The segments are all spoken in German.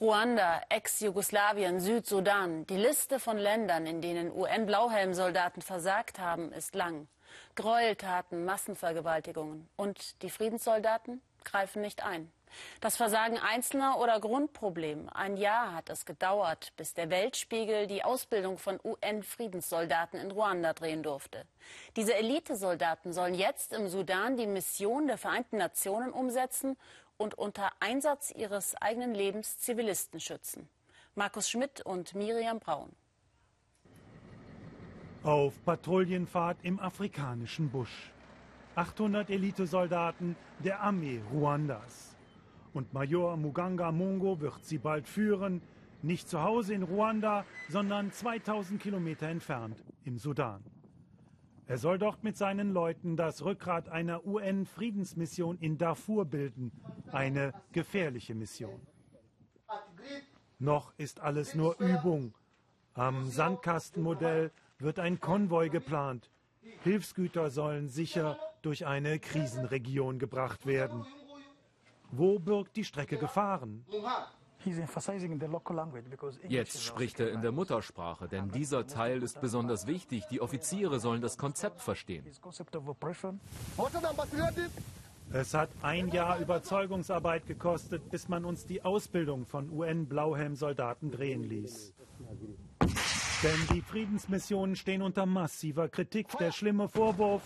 Ruanda, Ex-Jugoslawien, Südsudan. Die Liste von Ländern, in denen UN-Blauhelmsoldaten versagt haben, ist lang. Gräueltaten, Massenvergewaltigungen. Und die Friedenssoldaten greifen nicht ein. Das Versagen Einzelner oder Grundproblem. Ein Jahr hat es gedauert, bis der Weltspiegel die Ausbildung von UN-Friedenssoldaten in Ruanda drehen durfte. Diese Elitesoldaten sollen jetzt im Sudan die Mission der Vereinten Nationen umsetzen und unter Einsatz ihres eigenen Lebens Zivilisten schützen. Markus Schmidt und Miriam Braun. Auf Patrouillenfahrt im afrikanischen Busch. 800 Elitesoldaten der Armee Ruandas und Major Muganga Mongo wird sie bald führen, nicht zu Hause in Ruanda, sondern 2000 Kilometer entfernt im Sudan. Er soll dort mit seinen Leuten das Rückgrat einer UN-Friedensmission in Darfur bilden, eine gefährliche Mission. Noch ist alles nur Übung. Am Sandkastenmodell wird ein Konvoi geplant. Hilfsgüter sollen sicher durch eine Krisenregion gebracht werden. Wo birgt die Strecke Gefahren? Jetzt spricht er in der Muttersprache, denn dieser Teil ist besonders wichtig. Die Offiziere sollen das Konzept verstehen. Es hat ein Jahr Überzeugungsarbeit gekostet, bis man uns die Ausbildung von UN-Blauhelm-Soldaten drehen ließ. Denn die Friedensmissionen stehen unter massiver Kritik. Der schlimme Vorwurf,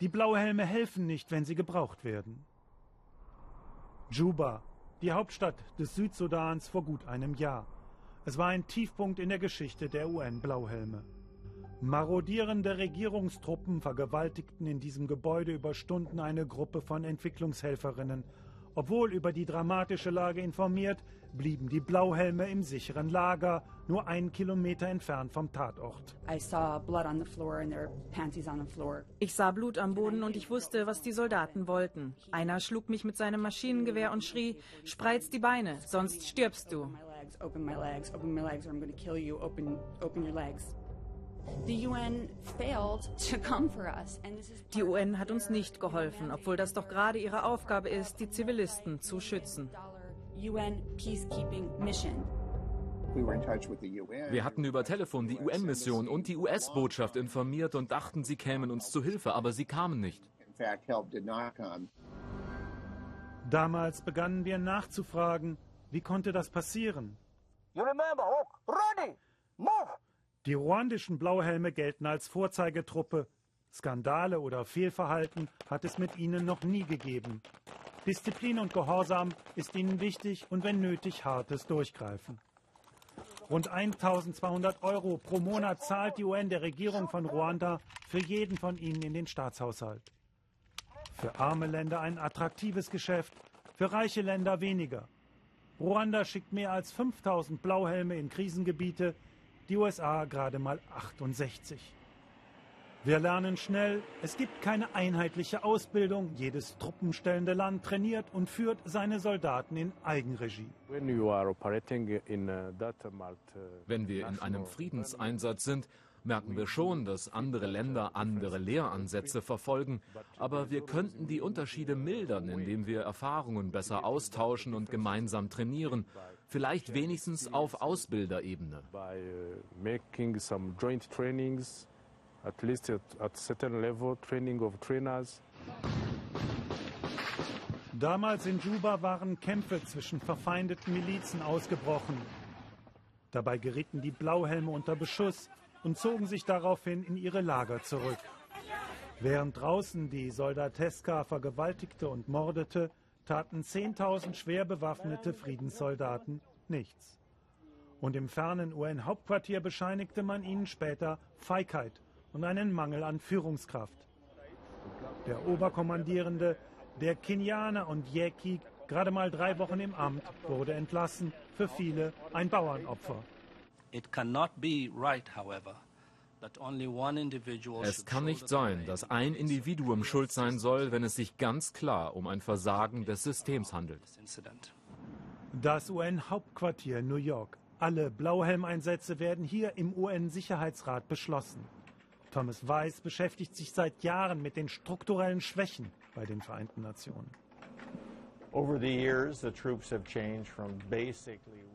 die Blauhelme helfen nicht, wenn sie gebraucht werden. Juba, die Hauptstadt des Südsudans vor gut einem Jahr. Es war ein Tiefpunkt in der Geschichte der UN-Blauhelme. Marodierende Regierungstruppen vergewaltigten in diesem Gebäude über Stunden eine Gruppe von Entwicklungshelferinnen obwohl über die dramatische Lage informiert, blieben die Blauhelme im sicheren Lager, nur einen Kilometer entfernt vom Tatort. Ich sah Blut am Boden und ich wusste, was die Soldaten wollten. Einer schlug mich mit seinem Maschinengewehr und schrie, spreiz die Beine, sonst stirbst du. Die UN hat uns nicht geholfen, obwohl das doch gerade ihre Aufgabe ist, die Zivilisten zu schützen. Wir hatten über Telefon die UN-Mission und die US-Botschaft informiert und dachten, sie kämen uns zu Hilfe, aber sie kamen nicht. Damals begannen wir nachzufragen, wie konnte das passieren? You remember, ready, move! Die ruandischen Blauhelme gelten als Vorzeigetruppe. Skandale oder Fehlverhalten hat es mit ihnen noch nie gegeben. Disziplin und Gehorsam ist ihnen wichtig und wenn nötig hartes Durchgreifen. Rund 1200 Euro pro Monat zahlt die UN der Regierung von Ruanda für jeden von ihnen in den Staatshaushalt. Für arme Länder ein attraktives Geschäft, für reiche Länder weniger. Ruanda schickt mehr als 5000 Blauhelme in Krisengebiete, die USA gerade mal 68. Wir lernen schnell, es gibt keine einheitliche Ausbildung. Jedes truppenstellende Land trainiert und führt seine Soldaten in Eigenregie. Wenn wir in einem Friedenseinsatz sind, merken wir schon, dass andere Länder andere Lehransätze verfolgen, aber wir könnten die Unterschiede mildern, indem wir Erfahrungen besser austauschen und gemeinsam trainieren, vielleicht wenigstens auf Ausbilderebene. At least at, at certain level, training of trainers. Damals in Juba waren Kämpfe zwischen verfeindeten Milizen ausgebrochen. Dabei gerieten die Blauhelme unter Beschuss und zogen sich daraufhin in ihre Lager zurück. Während draußen die Soldateska vergewaltigte und mordete, taten 10.000 schwer bewaffnete Friedenssoldaten nichts. Und im fernen UN-Hauptquartier bescheinigte man ihnen später Feigheit und einen Mangel an Führungskraft. Der Oberkommandierende, der Kenianer und Yeki, gerade mal drei Wochen im Amt, wurde entlassen, für viele ein Bauernopfer. Es kann nicht sein, dass ein Individuum schuld sein soll, wenn es sich ganz klar um ein Versagen des Systems handelt. Das UN-Hauptquartier New York. Alle Blauhelmeinsätze werden hier im UN-Sicherheitsrat beschlossen. Thomas Weiss beschäftigt sich seit Jahren mit den strukturellen Schwächen bei den Vereinten Nationen.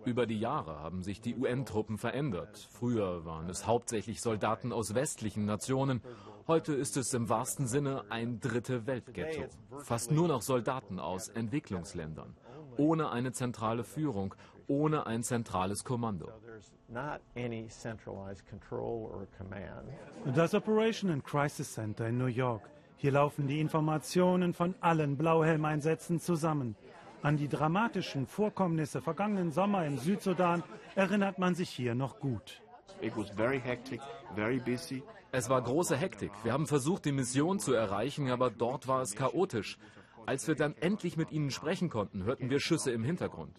Über die Jahre haben sich die UN-Truppen verändert. Früher waren es hauptsächlich Soldaten aus westlichen Nationen. Heute ist es im wahrsten Sinne ein dritte Weltghetto. Fast nur noch Soldaten aus Entwicklungsländern. Ohne eine zentrale Führung, ohne ein zentrales Kommando. Das Operation and Crisis Center in New York. Hier laufen die Informationen von allen Blauhelmeinsätzen zusammen. An die dramatischen Vorkommnisse vergangenen Sommer im Südsudan erinnert man sich hier noch gut. Es war große Hektik. Wir haben versucht, die Mission zu erreichen, aber dort war es chaotisch. Als wir dann endlich mit ihnen sprechen konnten, hörten wir Schüsse im Hintergrund.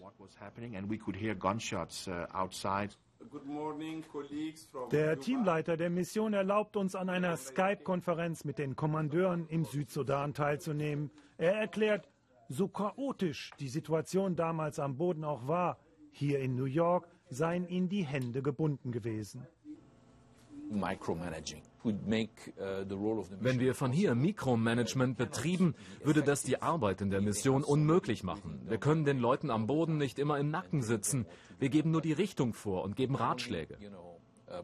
Der Teamleiter der Mission erlaubt uns an einer Skype-Konferenz mit den Kommandeuren im Südsudan teilzunehmen. Er erklärt, so chaotisch die Situation damals am Boden auch war, hier in New York seien ihnen die Hände gebunden gewesen. Uh, Wenn wir von hier Mikromanagement betrieben, würde das die Arbeit in der Mission unmöglich machen. Wir können den Leuten am Boden nicht immer im Nacken sitzen. Wir geben nur die Richtung vor und geben Ratschläge. Uh,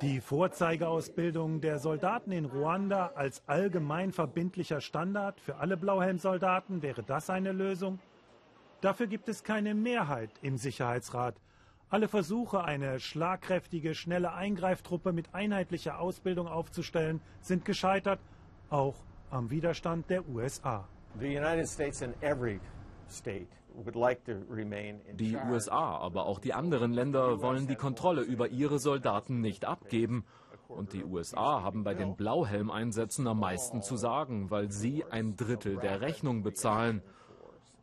die Vorzeigeausbildung der Soldaten in Ruanda als allgemein verbindlicher Standard für alle Blauhelmsoldaten, wäre das eine Lösung? Dafür gibt es keine Mehrheit im Sicherheitsrat. Alle Versuche, eine schlagkräftige, schnelle Eingreiftruppe mit einheitlicher Ausbildung aufzustellen, sind gescheitert, auch am Widerstand der USA. The United States and every state die USA, aber auch die anderen Länder wollen die Kontrolle über ihre Soldaten nicht abgeben. Und die USA haben bei den Blauhelmeinsätzen am meisten zu sagen, weil sie ein Drittel der Rechnung bezahlen.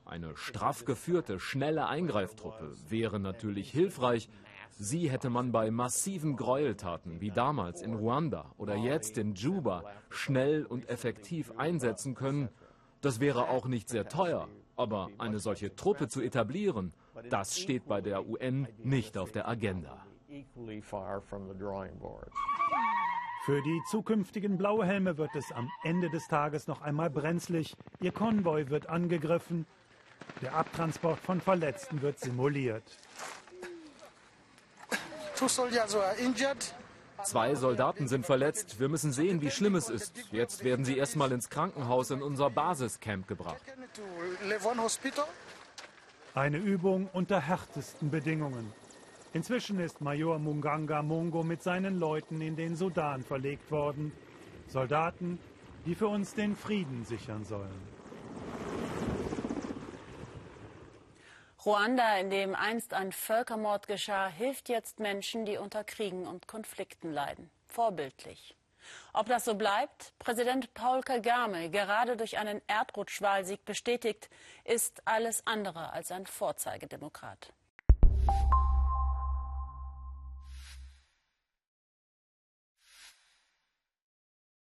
Eine straff geführte, schnelle Eingreiftruppe wäre natürlich hilfreich. Sie hätte man bei massiven Gräueltaten wie damals in Ruanda oder jetzt in Juba schnell und effektiv einsetzen können. Das wäre auch nicht sehr teuer. Aber eine solche Truppe zu etablieren, das steht bei der UN nicht auf der Agenda. Für die zukünftigen Blauhelme wird es am Ende des Tages noch einmal brenzlig. Ihr Konvoi wird angegriffen. Der Abtransport von Verletzten wird simuliert. Zwei Soldaten sind verletzt. Wir müssen sehen, wie schlimm es ist. Jetzt werden sie erstmal ins Krankenhaus in unser Basiscamp gebracht. Eine Übung unter härtesten Bedingungen. Inzwischen ist Major Munganga Mungo mit seinen Leuten in den Sudan verlegt worden. Soldaten, die für uns den Frieden sichern sollen. Ruanda, in dem einst ein Völkermord geschah, hilft jetzt Menschen, die unter Kriegen und Konflikten leiden. Vorbildlich. Ob das so bleibt, Präsident Paul Kagame gerade durch einen Erdrutschwahlsieg bestätigt, ist alles andere als ein Vorzeigedemokrat.